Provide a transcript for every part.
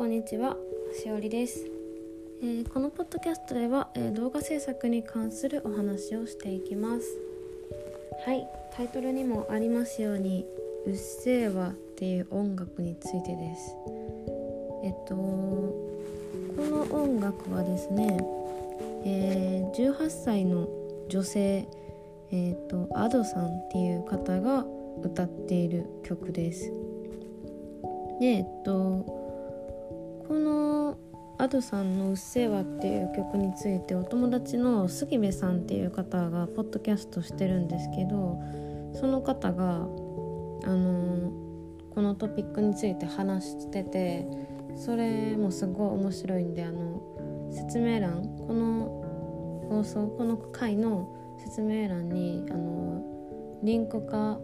こんにちはしおりです、えーこのポッドキャストでは、えー動画制作に関するお話をしていきます。はいタイトルにもありますように「うっせぇわ」っていう音楽についてです。えっとこの音楽はですね、えー18歳の女性えっとアドさんっていう方が歌っている曲です。でえっとアドさんの「うっせぇわ」っていう曲についてお友達の杉部さんっていう方がポッドキャストしてるんですけどその方があのこのトピックについて話しててそれもすごい面白いんであの説明欄この放送この回の説明欄にあのリンクかあの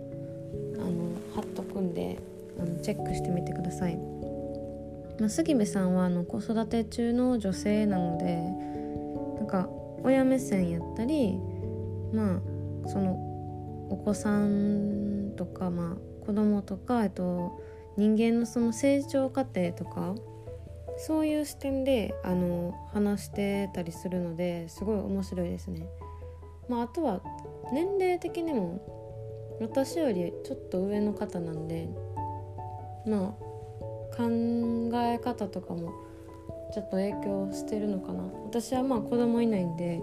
貼っとくんであのチェックしてみてください。まあ、杉部さんはあの子育て中の女性なのでなんか親目線やったりまあそのお子さんとか、まあ、子供とか、えっと、人間のその成長過程とかそういう視点であの話してたりするのですごい面白いですね。まあ、あとは年齢的にも私よりちょっと上の方なんでまあ考え方とかもちょっと影響してるのかな。私はまあ子供いないんで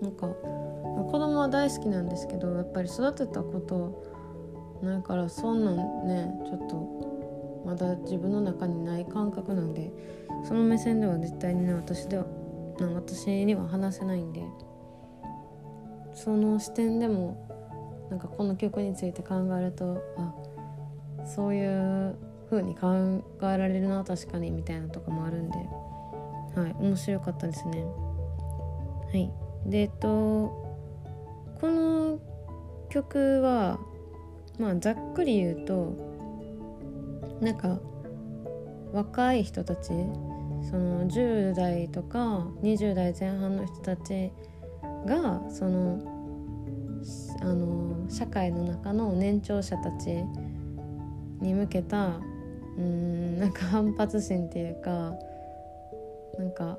なんか子供は大好きなんですけどやっぱり育てたことないからそんなんねちょっとまだ自分の中にない感覚なんでその目線では絶対にね私では私には話せないんでその視点でもなんかこの曲について考えるとあそういう風に考えられるな確かにみたいなとかもあるんで。はい面白かったですね。はい。でえっとこの曲はまあざっくり言うとなんか若い人たちその10代とか20代前半の人たちがそのあの社会の中の年長者たちに向けたうんなんか反発心っていうかなんか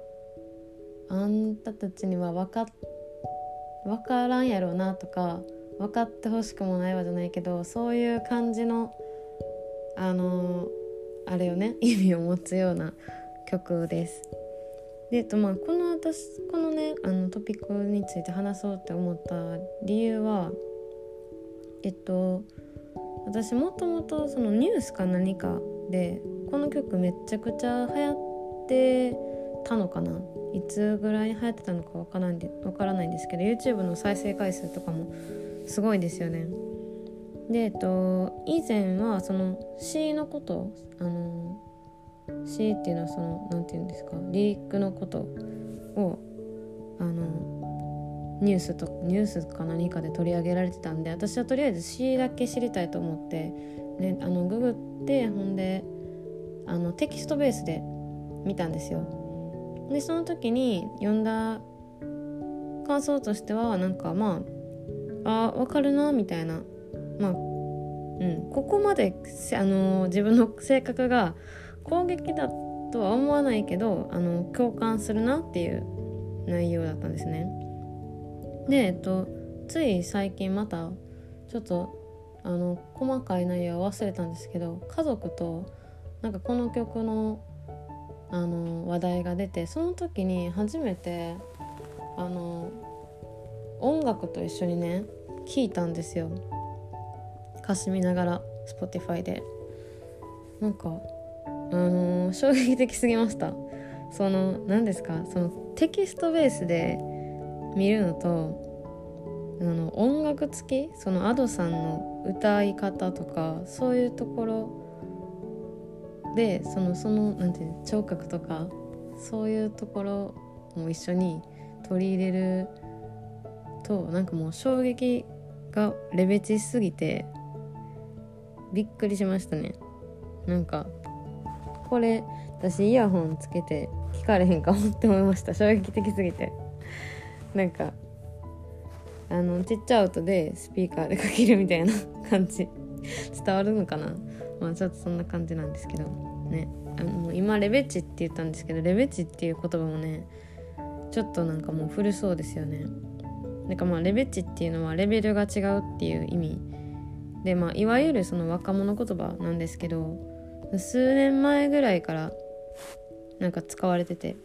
あんたたちには分か分からんやろうなとか分かってほしくもないわじゃないけどそういう感じのあのあれよね 意味を持つような曲です。でえとまあこの私このねあのトピックについて話そうって思った理由はえっと私もともとそのニュースか何かでこの曲めちゃくちゃ流行ってたのかな？いつぐらいに流行ってたのかわからんでわからないんですけど YouTube の再生回数とかもすごいですよね。でえっと以前はその詩のことあの詩っていうのはそのなんて言うんですか？リリックのことをあのニュースとニュースか何かで取り上げられてたんで私はとりあえず詩だけ知りたいと思って、ね、あのググってほんであのテキストベースで見たんですよ。でその時に読んだ感想としてはなんかまああ分かるなみたいなまあうんここまであの自分の性格が攻撃だとは思わないけどあの共感するなっていう内容だったんですね。でえっとつい最近またちょっとあの細かい内容は忘れたんですけど家族となんかこの曲のあの話題が出てその時に初めてあの音楽と一緒にね聴いたんですよ。歌詞見ながら Spotify で。なんかあの衝撃的すぎました。その何ですかそのテキストベースで見るのとあの音楽付きその Ado さんの歌い方とかそういうところでそのそのなんていう聴覚とかそういうところも一緒に取り入れるとなんかもう衝撃がレベチすぎてびっくりしましたね。なんかこれ私イヤホンつけて聞かれへんかもって思いました。衝撃的すぎて。なんかあのちっちゃい音でスピーカーでかけるみたいな感じ。伝わるのかな？まあちょっとそんな感じなんですけど。ね。あの今レベチって言ったんですけどレベチっていう言葉もねちょっとなんかもう古そうですよね。なんかまあレベチっていうのはレベルが違うっていう意味でまあいわゆるその若者言葉なんですけど数年前ぐらいからなんか使われてて。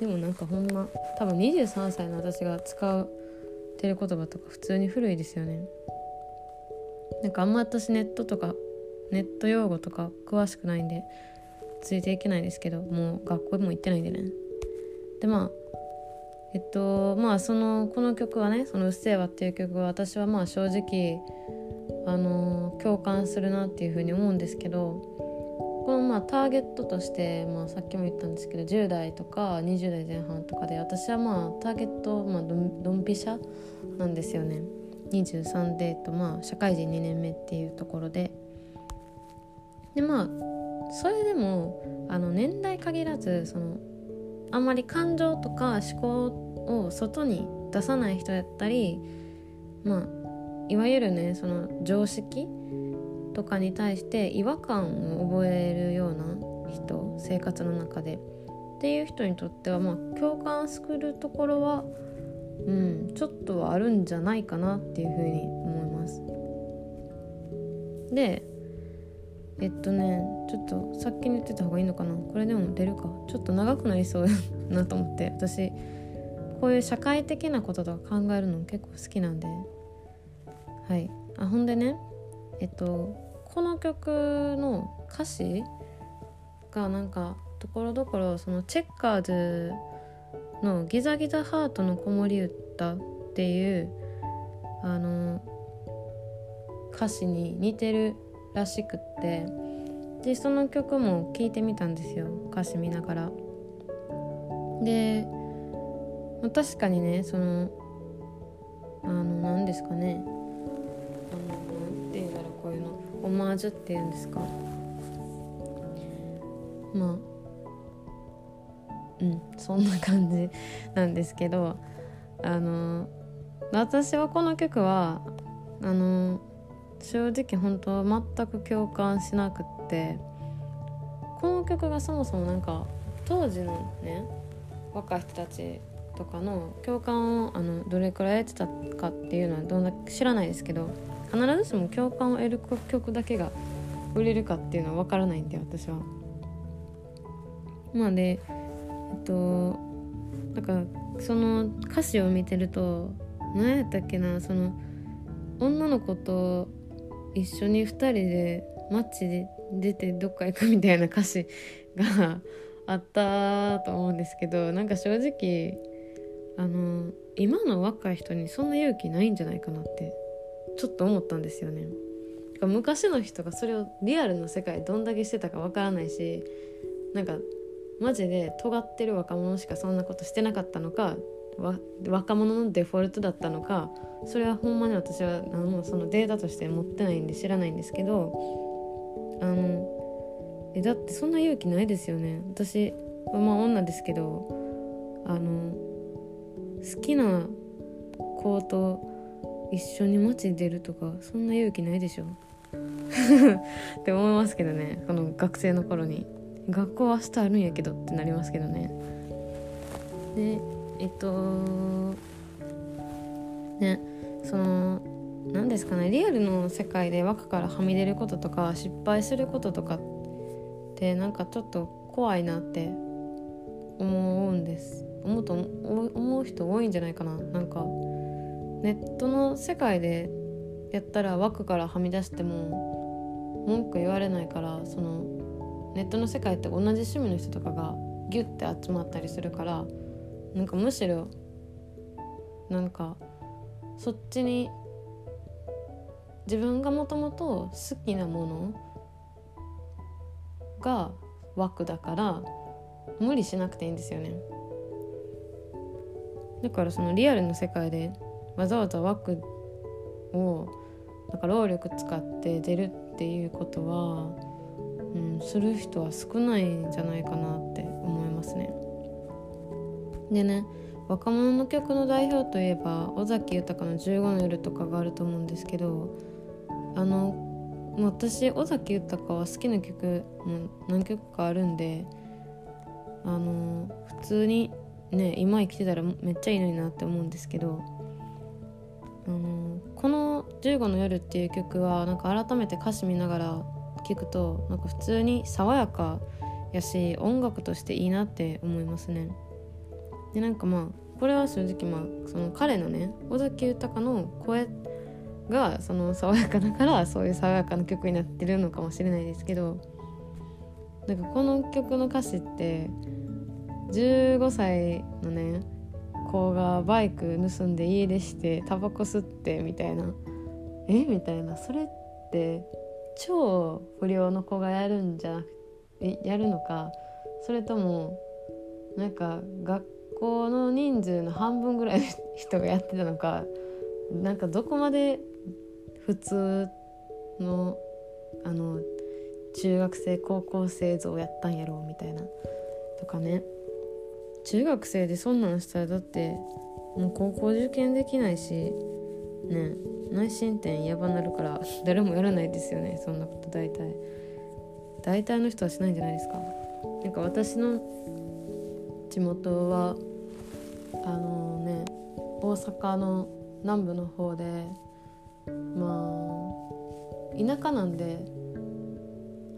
でもなんかほんま多分23歳の私が使うてる言葉とか普通に古いですよね。なんかあんま私ネットとかネット用語とか詳しくないんでついていけないですけどもう学校も行ってないんでね。でまあえっとまあそのこの曲はね「そのうっせぇわ」っていう曲は私はまあ正直あの共感するなっていうふうに思うんですけどまあターゲットとして、まあ、さっきも言ったんですけど10代とか20代前半とかで私はまあターゲット、まあ、ドンドンピシャなんですよね。23で、とまあ、社会人2年目っていうところで。でまあそれでもあの年代限らずそのあんまり感情とか思考を外に出さない人やったりまあいわゆるねその常識とかに対して違和感を覚えるような人生活の中でっていう人にとってはまあ共感するところはうんちょっとはあるんじゃないかなっていうふうに思います。でえっとねちょっとさっきに言ってた方がいいのかな。これでも出るか。ちょっと長くなりそうだなと思って。私こういう社会的なこととか考えるの結構好きなんで。はい。あほんでねえっとこの曲の歌詞がなんかところどころそのチェッカーズの「ギザギザハートの子守歌」っていうあの歌詞に似てるらしくってでその曲も聴いてみたんですよ歌詞見ながら。で確かにねそのあの何ですかねあのオマージュっていうんですか？まあうんそんな感じなんですけどあの私はこの曲はあの正直本当全く共感しなくってこの曲がそもそもなんか当時のね若い人たちとかの共感をあのどれくらい得てたかっていうのはどんな知らないですけど必ずしも共感を得る曲だけが売れるかっていうのは分からないんで私は。まあでえっとなんかその歌詞を見てると何やったっけなその女の子と一緒に2人でマッチで出てどっか行くみたいな歌詞が あったと思うんですけどなんか正直あの今の若い人にそんな勇気ないんじゃないかなってちょっと思ったんですよね。昔の人がそれをリアルの世界どんだけしてたかわからないしなんかマジで尖ってる若者しかそんなことしてなかったのか若者のデフォルトだったのかそれはほんまに私は何もそのデータとして持ってないんで知らないんですけどあのえだってそんな勇気ないですよね私まあ女ですけどあの好きな子と一緒に街に出るとかそんな勇気ないでしょ。って思いますけどね。この学生の頃に。学校は明日あるんやけどってなりますけどね。でえっとねその何ですかね。リアルの世界で枠からはみ出ることとか失敗することとかってなんかちょっと怖いなって思うんです。思うと思う人多いんじゃないかな。なんかネットの世界でやったら枠からはみ出しても文句言われないからそのネットの世界って同じ趣味の人とかがギュッて集まったりするからなんかむしろなんかそっちに自分がもともと好きなものが枠だから無理しなくていいんですよね。だからそのリアルの世界でわざわざ枠をなんか労力使って出るっていうことは、うん、する人は少ないんじゃないかなって思いますね。でね若者の曲の代表といえば尾崎豊の「15の夜」とかがあると思うんですけどあの私尾崎豊は好きな曲も何曲かあるんであの普通にね今生きてたらめっちゃいいのになって思うんですけどあのこの「15の夜」っていう曲はなんか改めて歌詞見ながら聴くとなんか普通に爽やかやし音楽としていいなって思いますね。でなんかまあこれは正直まあその彼のね尾崎豊の声がその爽やかだからそういう爽やかな曲になってるのかもしれないですけどなんかこの曲の歌詞って15歳のね子がバイク盗んで家出してタバコ吸ってみたいな。え？みたいな。それって超不良の子がやるんじゃなくてやるのか。それともなんか学校の人数の半分ぐらいの人がやってたのか。なんかどこまで普通のあの中学生高校生像やったんやろうみたいな。とかね。中学生でそんなんしたらだってもう高校受験できないしね内申点やばなるから誰もやらないですよねそんなこと大体。大体の人はしないんじゃないですか。なんか私の地元はあのね大阪の南部の方でまあ田舎なんで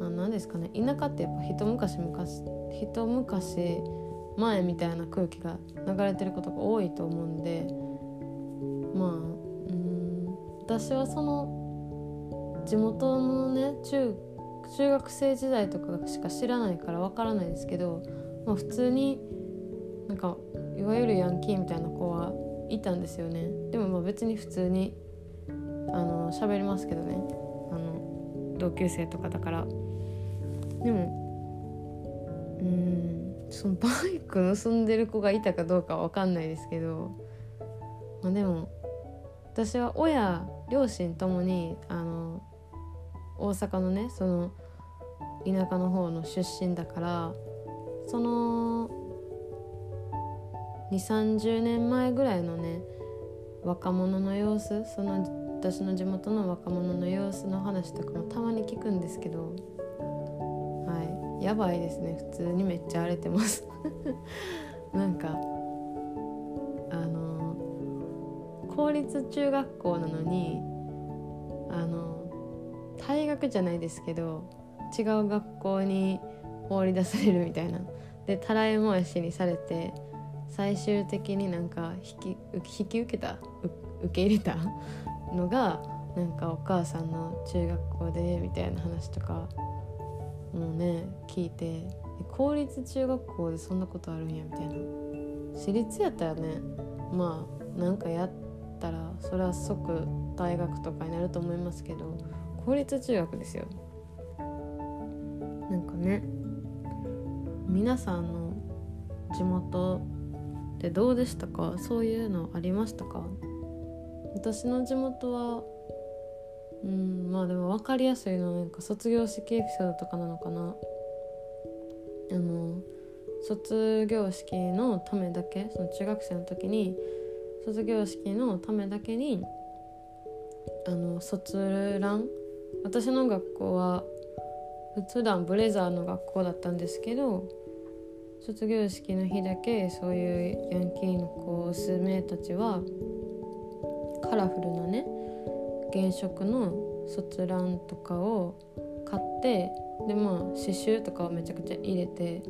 何ですかね。田舎ってやっぱ一昔昔一昔前みたいな空気が流れてることが多いと思うんでまあうん私はその地元のね中中学生時代とかしか知らないからわからないですけど、まあ、普通になんかいわゆるヤンキーみたいな子はいたんですよね。でもまあ別に普通にあの喋りますけどね。あの同級生とかだから。でもうんそのバイク盗んでる子がいたかどうかは分かんないですけどまあでも私は親両親ともにあの大阪のねその田舎の方の出身だからその2 3 0年前ぐらいのね若者の様子その私の地元の若者の様子の話とかもたまに聞くんですけどやばいですね。普通にめっちゃ荒れてます。なんかあの公立中学校なのにあの退学じゃないですけど違う学校に放り出されるみたいな。でたらい回しにされて最終的になんか引き引き受けた受け入れたのがなんかお母さんの中学校でみたいな話とかもね聞いて公立中学校でそんなことあるんやみたいな。私立やったらねまあなんかやったらそれは即大学とかになると思いますけど公立中学ですよ。なんかね皆さんの地元ってどうでしたか？そういうのありましたか？私の地元はうんまあでも分かりやすいのはなんか卒業式エピソードとかなのかな。あの卒業式のためだけその中学生の時に卒業式のためだけにあの卒ラン私の学校は普段ブレザーの学校だったんですけど卒業式の日だけそういうヤンキーの子娘たちはカラフルなね原色の卒ランとかを買ってでまあ刺繍とかをめちゃくちゃ入れて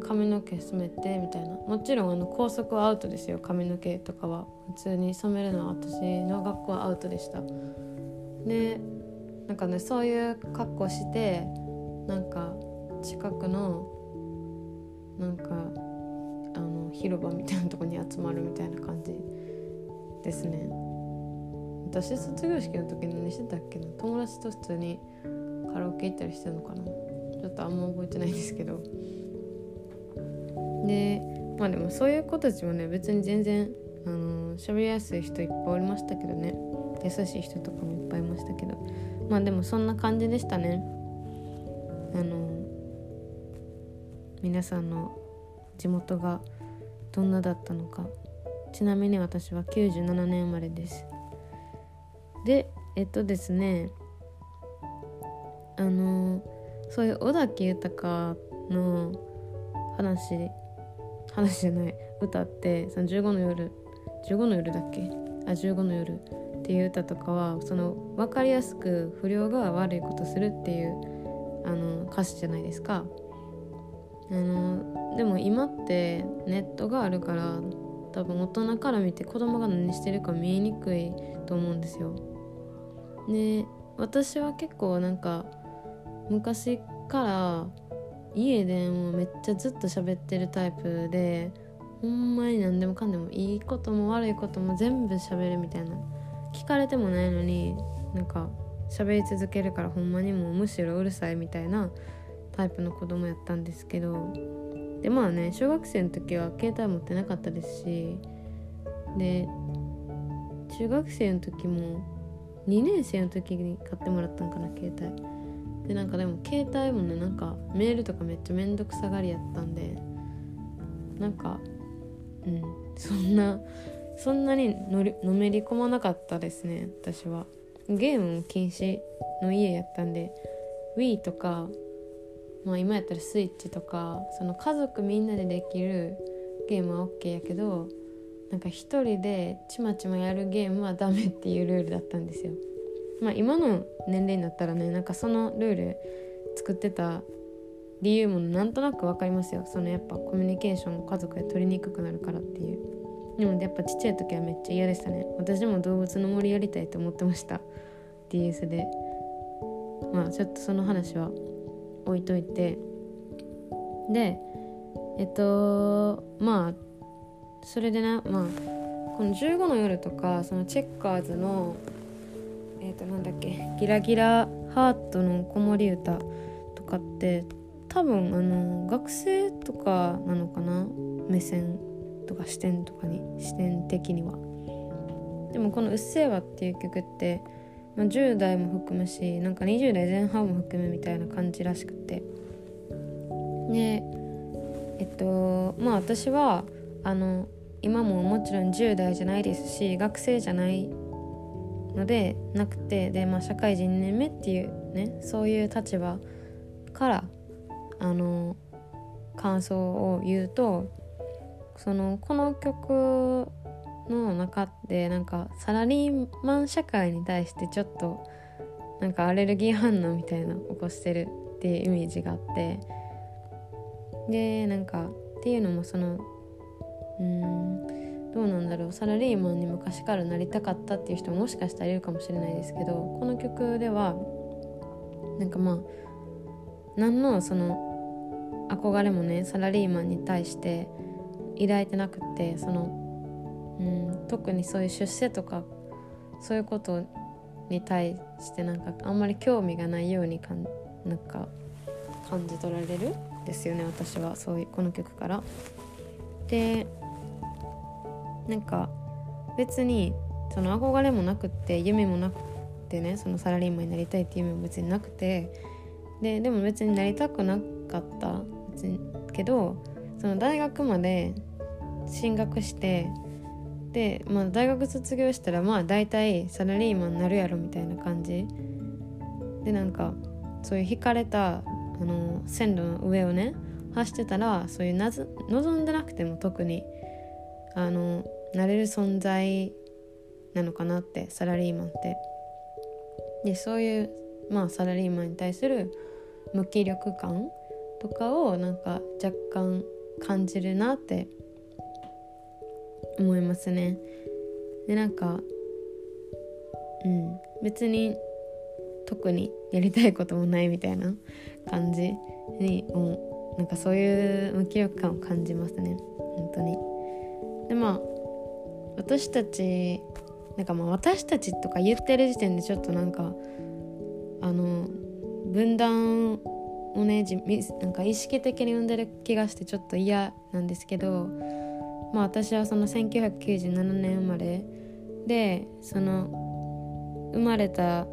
髪の毛染めてみたいな。もちろんあの校則はアウトですよ。髪の毛とかは。普通に染めるのは私の学校はアウトでした。でなんかねそういう格好してなんか近くのなんかあの広場みたいなとこに集まるみたいな感じですね。私卒業式の時何してたっけな？友達と普通にカラオケ行ったりしてるのかな？ちょっとあんま覚えてないんですけど。でまあでもそういう子たちもね別に全然あの喋りやすい人いっぱいおりましたけどね。優しい人とかもいっぱいいましたけど。まあでもそんな感じでしたね。あの皆さんの地元がどんなだったのか。ちなみに私は97年生まれです。でえっとですねあのそういう尾崎豊の話話じゃない歌ってその15の夜15の夜だっけ？あ15の夜っていう歌とかはその分かりやすく不良が悪いことするっていうあの歌詞じゃないですか。あのでも今ってネットがあるから多分大人から見て子供が何してるか見えにくいと思うんですよ。で私は結構なんか昔から家でもめっちゃずっと喋ってるタイプでほんまに何でもかんでもいいことも悪いことも全部喋るみたいな聞かれてもないのになんか喋り続けるからほんまにもうむしろうるさいみたいなタイプの子供やったんですけどでまあね小学生の時は携帯持ってなかったですしで中学生の時も2年生の時に買ってもらったんかな携帯。でなんかでも携帯もねなんかメールとかめっちゃめんどくさがりやったんでなんかうんそんなそんなにのりのめり込まなかったですね私は。ゲームも禁止の家やったんで Wii とかまあ今やったらスイッチとかその家族みんなでできるゲームは OK やけどなんか一人でちまちまやるゲームはダメっていうルールだったんですよ。まあ今の年齢になったらねなんかそのルール作ってた理由もなんとなく分かりますよ。そのやっぱコミュニケーション家族で取りにくくなるからっていう。でもやっぱちっちゃい時はめっちゃ嫌でしたね。私も動物の森やりたいと思ってました。DS で。まあちょっとその話は置いといて。でえっとまあそれでなまあこの15の夜とかそのチェッカーズのえっとなんだっけギラギラハートの子守歌とかって多分あの学生とかなのかな目線とか視点とかに視点的には。でもこの「うっせぇわ」っていう曲って、まあ、10代も含むしなんか20代前半も含むみたいな感じらしくて。でえっとまあ私はあの今ももちろん10代じゃないですし学生じゃないのでなくてで、まあ、社会人2年目っていうねそういう立場からあの感想を言うとそのこの曲の中でなんかサラリーマン社会に対してちょっとなんかアレルギー反応みたいな起こしてるっていうイメージがあってでなんかっていうのもそのうん。どうなんだろう。サラリーマンに昔からなりたかったっていう人ももしかしたらいるかもしれないですけどこの曲ではなんかまあ何のその憧れもねサラリーマンに対して抱いてなくってその、うん、特にそういう出世とかそういうことに対してなんかあんまり興味がないようにかんなんか感じ取られるですよね私は。そういうこの曲から。でなんか別にその憧れもなくって夢もなくてねそのサラリーマンになりたいっていう夢も別になくてででも別になりたくなかった別にけどその大学まで進学してで、まあ、大学卒業したらまあ大体サラリーマンになるやろみたいな感じ。でなんかそういう引かれたあの線路の上をね走ってたらそういうなず望んでなくても特に。あのなれる存在なのかなってサラリーマンって。でそういうまあサラリーマンに対する無気力感とかをなんか若干感じるなって思いますね。でなんかうん別に特にやりたいこともないみたいな感じにもうなんかそういう無気力感を感じますね本当に。でまあ私たちなんかまあ私たちとか言ってる時点でちょっとなんかあの分断をねなんか意識的に生んでる気がしてちょっと嫌なんですけどまあ私はその1997年生まれでその生まれた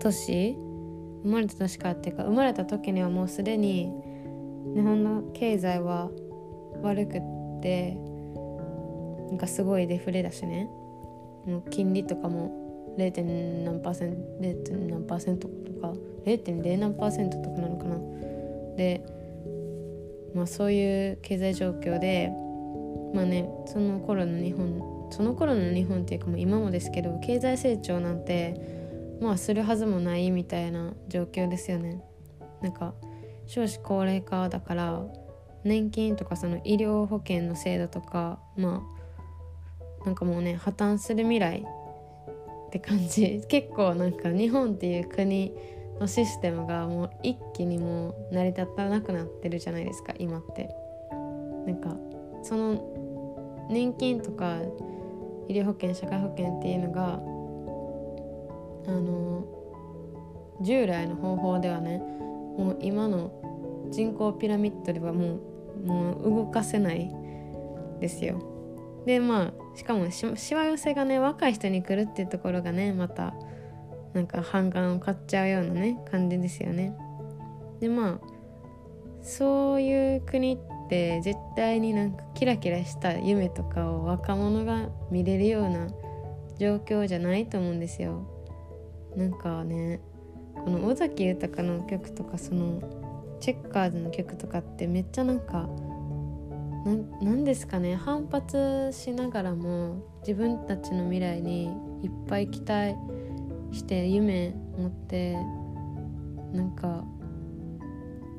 年生まれた年かっていうか生まれた時にはもうすでに日本の経済は悪くってなんかすごいデフレだしねもう金利とかも 0. 何パーセント 0. 何パーセントとか0.0何パーセントとかなのかなでまあそういう経済状況でまあねその頃の日本その頃の日本っていうかもう今もですけど経済成長なんてまあするはずもないみたいな状況ですよねなんか少子高齢化だから年金とかその医療保険の制度とかまあなんかもうね破綻する未来って感じ。結構なんか日本っていう国のシステムがもう一気にもう成り立たなくなってるじゃないですか今って。なんかその年金とか医療保険社会保険っていうのがあの従来の方法ではねもう今の人口ピラミッドではもうもう動かせないですよ。でまあしかもししわ寄せがね若い人に来るっていうところがねまたなんか反感を買っちゃうようなね感じですよね。でまあそういう国って絶対になんかキラキラした夢とかを若者が見れるような状況じゃないと思うんですよ。なんかねこの尾崎豊の曲とかそのチェッカーズの曲とかってめっちゃなんか何ですかね反発しながらも自分たちの未来にいっぱい期待して夢持ってなんか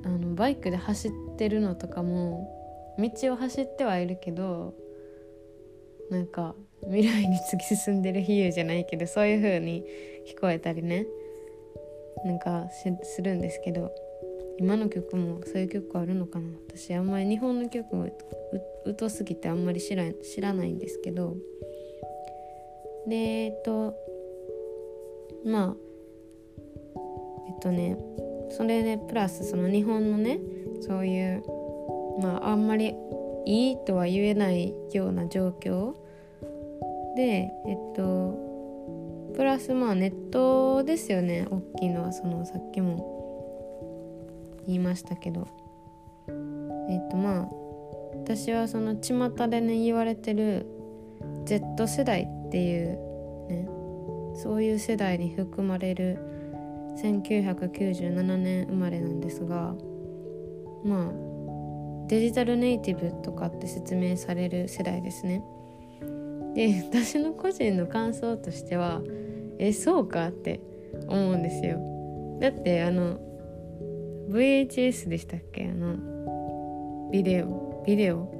あのバイクで走ってるのとかも道を走ってはいるけどなんか未来に突き進んでる 比喩じゃないけどそういう風に聞こえたりねなんかするんですけど今の曲もそういう曲あるのかな。私あんまり日本の曲も疎すぎてあんまり知ら知らないんですけど。でえっとまあえっとねそれでプラスその日本のねそういうまああんまりいいとは言えないような状況。でえっとプラスまあネットですよね。大きいのはそのさっきも言いましたけどえっ、とまあ私はその巷でね言われてる Z 世代っていうねそういう世代に含まれる1997年生まれなんですがまあデジタルネイティブとかって説明される世代ですね。で私の個人の感想としてはえそうかって思うんですよ。だってあの VHS でしたっけ？あのビデオ。ビデオ。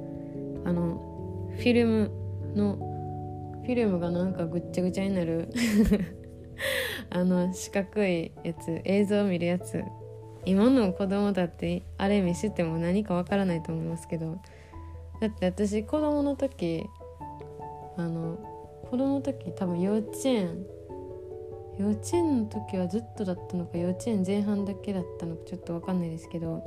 あのフィルムのフィルムがなんかぐっちゃぐちゃになる。あの四角いやつ。映像を見るやつ。今の子供だってあれ見せても何かわからないと思いますけど。だって私子供の時あの子供の時多分幼稚園幼稚園の時はずっとだったのか幼稚園前半だけだったのかちょっと分かんないですけど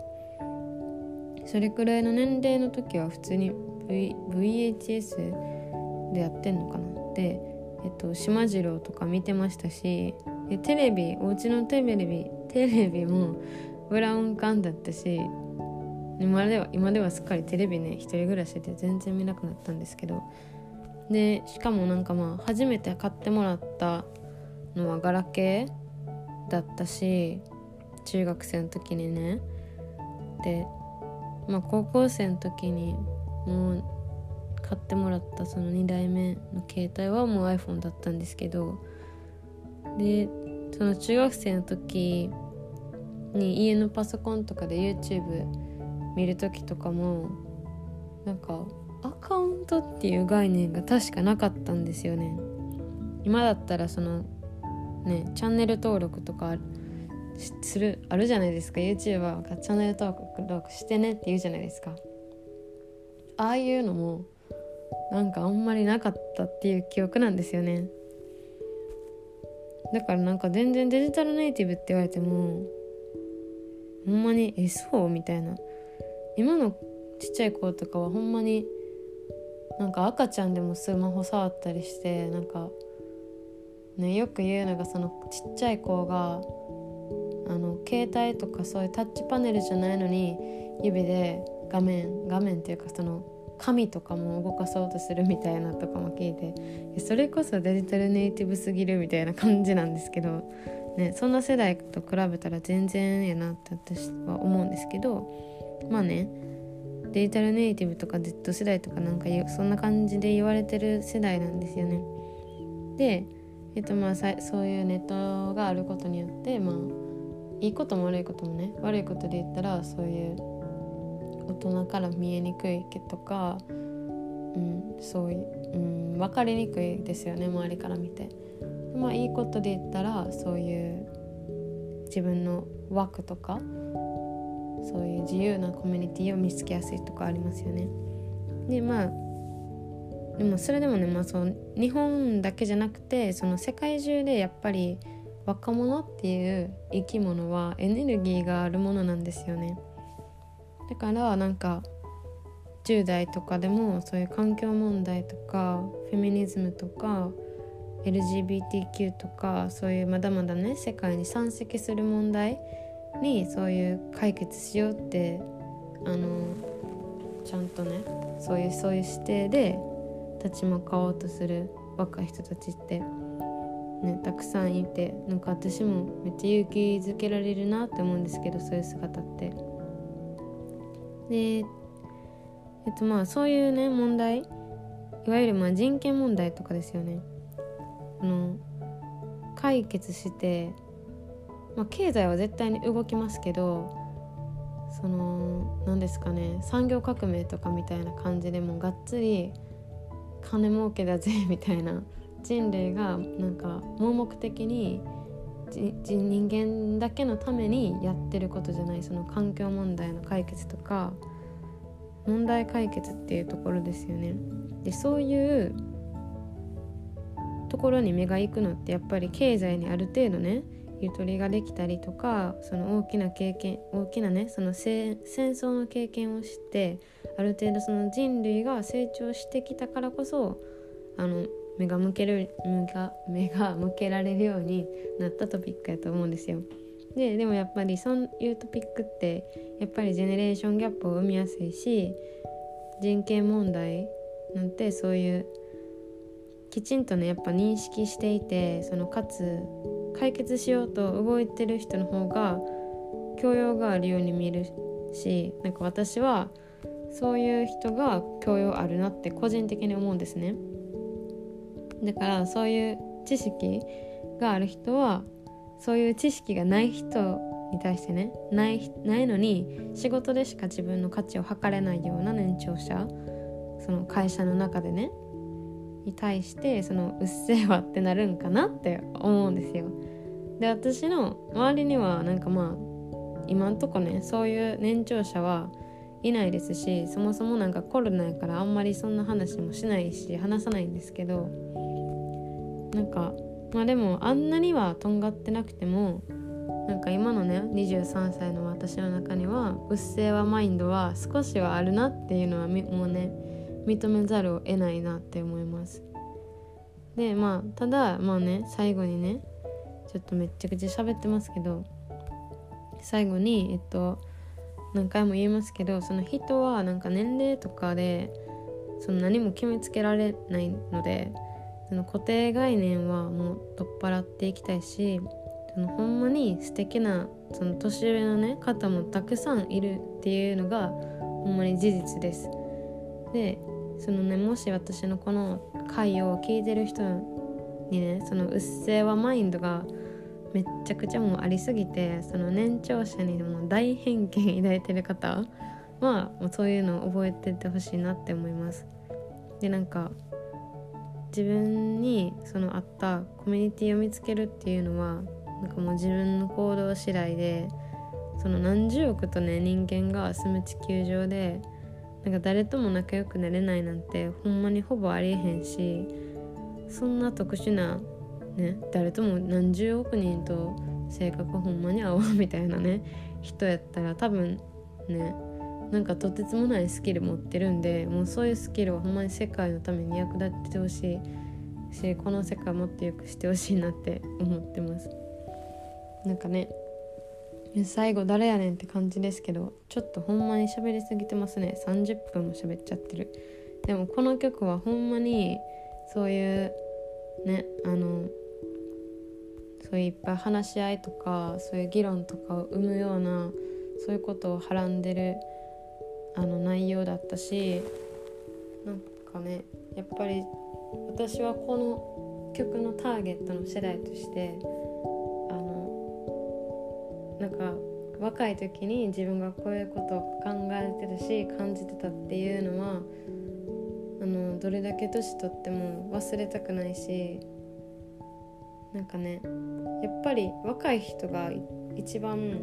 それくらいの年齢の時は普通に、v、VHS でやってんのかなで、えっと、島次郎とか見てましたしでテレビお家のテレビテレビも ブラウン管だったし今では今ではすっかりテレビね一人暮らしで全然見なくなったんですけどでしかもなんかまあ初めて買ってもらったのはガラケーだったし中学生の時にね。でまあ高校生の時にもう買ってもらったその2代目の携帯はもう iPhone だったんですけど。でその中学生の時に家のパソコンとかで YouTube 見る時とかもなんかアカウントっていう概念が確かなかったんですよね。今だったらそのねチャンネル登録とかするあるじゃないですか。YouTuber がチャンネル登録してねって言うじゃないですか。ああいうのもなんかあんまりなかったっていう記憶なんですよね。だからなんか全然デジタルネイティブって言われてもほんまにえそう？みたいな。今のちっちゃい子とかはほんまになんか赤ちゃんでもスマホ触ったりしてなんかね、よく言うのがそのちっちゃい子があの携帯とかそういうタッチパネルじゃないのに指で画面画面っていうかその紙とかも動かそうとするみたいなとかも聞いてそれこそデジタルネイティブすぎるみたいな感じなんですけど、ね、そんな世代と比べたら全然やなって私は思うんですけどまあねデジタルネイティブとか Z 世代とかなんかそんな感じで言われてる世代なんですよね。で、えっとまあ、そういうネットがあることによってまあいいことも悪いこともね悪いことで言ったらそういう大人から見えにくいとか、うん、そういう、うん、分かりにくいですよね周りから見て。まあいいことで言ったらそういう自分の枠とかそういう自由なコミュニティを見つけやすいとかありますよね。でまあでもそれでもね、まあ、そう日本だけじゃなくてその世界中でやっぱり若者っていう生き物はエネルギーがあるものなんですよね。だからなんか10代とかでもそういう環境問題とかフェミニズムとか LGBTQ とかそういうまだまだね世界に山積する問題にそういう解決しようってあのちゃんとねそういうそういう視点で立ち向かおうとする若い人たちって、ね、たくさんいてなんか私もめっちゃ勇気づけられるなって思うんですけどそういう姿って。でえっとまあそういうね問題いわゆるまあ人権問題とかですよね。あの解決してまあ、経済は絶対に動きますけどその何ですかね産業革命とかみたいな感じでもがっつり金儲けだぜみたいな人類がなんか盲目的に人間だけのためにやってることじゃないその環境問題の解決とか問題解決っていうところですよね。でそういうところに目が行くのってやっぱり経済にある程度ねゆとりができたりとかその大きな経験大きなねその戦争の経験をしてある程度その人類が成長してきたからこそあの目が向ける目が目が向けられるようになったトピックやと思うんですよ。ででもやっぱりそういうトピックってやっぱりジェネレーションギャップを生みやすいし人権問題なんてそういうきちんとねやっぱ認識していてそのかつ解決しようと動いてる人の方が教養があるように見えるしなんか私はそういう人が教養あるなって個人的に思うんですね。だからそういう知識がある人はそういう知識がない人に対してねないないのに仕事でしか自分の価値を測れないような年長者その会社の中でねに対してそのうっせえわってなるんかなって思うんですよ。で私の周りにはなんかまあ今んとこねそういう年長者はいないですしそもそもなんかコロナやからあんまりそんな話もしないし話さないんですけどなんかまあでもあんなにはとんがってなくてもなんか今のね23歳の私の中にはうっせぇわマインドは少しはあるなっていうのはもうね認めざるを得ないなって思いますでまあただまあね最後にねちょっとめっちゃくちゃ喋ってますけど最後にえっと何回も言いますけどその人はなんか年齢とかでその何も決めつけられないのでその固定概念はもう取っ払っていきたいしそのほんまに素敵なその年上のね方もたくさんいるっていうのがほんまに事実です。でそのねもし私のこの回を聞いてる人にねそのうっせぇわマインドがめっちゃくちゃもうありすぎてその年長者にも大偏見抱いてる方はもうそういうのを覚えてってほしいなって思います。でなんか自分にそのあったコミュニティを見つけるっていうのはなんかもう自分の行動次第でその何十億とね人間が住む地球上でなんか誰とも仲良くなれないなんてほんまにほぼありえへんしそんな特殊なね誰とも何十億人と性格ほんまに合おうみたいなね人やったら多分ねなんかとてつもないスキル持ってるんでもうそういうスキルをほんまに世界のために役立っててほしいしこの世界もっと良くしてほしいなって思ってます。なんかね最後誰やねんって感じですけどちょっとほんまに喋りすぎてますね。30分も喋っちゃってる。でもこの曲はほんまにそういうねあのそういういっぱい話し合いとかそういう議論とかを生むようなそういうことをはらんでるあの内容だったしなんかねやっぱり私はこの曲のターゲットの世代としてなんか若い時に自分がこういうことを考えてるし感じてたっていうのはあのどれだけ年取っても忘れたくないしなんかねやっぱり若い人が一番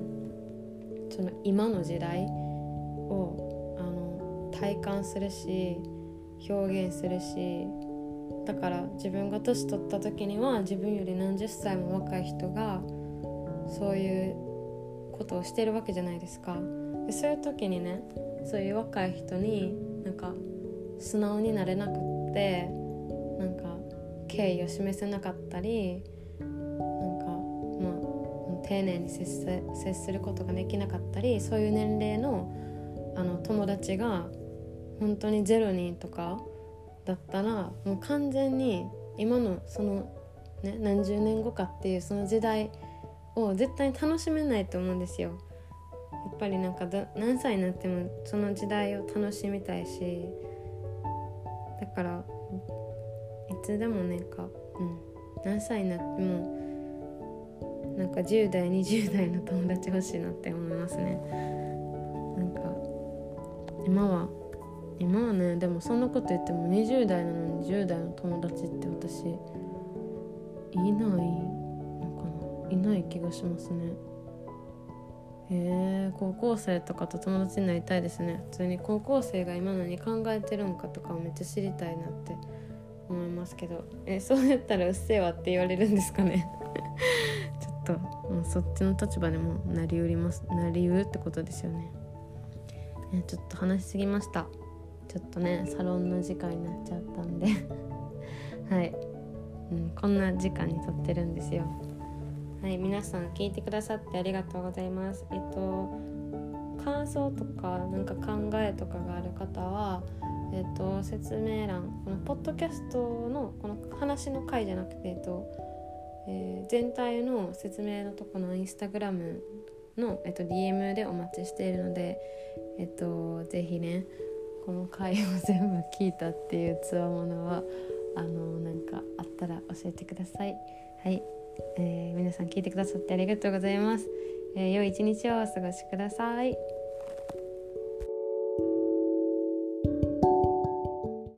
その今の時代をあの体感するし表現するしだから自分が年取った時には自分より何十歳も若い人がそういうことをしてるわけじゃないですか。でそういう時にねそういう若い人になんか素直になれなくってなんか敬意を示せなかったりなんかまあ丁寧に接することができなかったりそういう年齢のあの友達が本当に0人とかだったらもう完全に今のその、ね、何十年後かっていうその時代を絶対楽しめないと思うんですよ。やっぱりなんか何歳になってもその時代を楽しみたいしだからいつでもねか、うん、何歳になってもなんか10代20代の友達欲しいなって思いますね。なんか今は今はねでもそんなこと言っても20代なのに10代の友達って私いない。いない気がしますね。へえ高校生とかと友達になりたいですね。普通に高校生が今何考えてるんかとかをめっちゃ知りたいなって思いますけど。えそうやったらうっせえわって言われるんですかね。ちょっともうそっちの立場でもなりうりますなりうるってことですよね。えちょっと話しすぎました。ちょっとねサロンの時間になっちゃったんで。はい、うん、こんな時間に撮ってるんですよ。はい皆さん聞いてくださってありがとうございますえっと感想とかなんか考えとかがある方はえっと説明欄このポッドキャストのこの話の回じゃなくてえっと、えー、全体の説明のとこのインスタグラムの、えっと、DM でお待ちしているのでえっとぜひねこの回を全部聞いたっていうつわものはあのなんかあったら教えてください。はいえー、皆さん聞いてくださってありがとうございます、えー、良い一日をお過ごしください。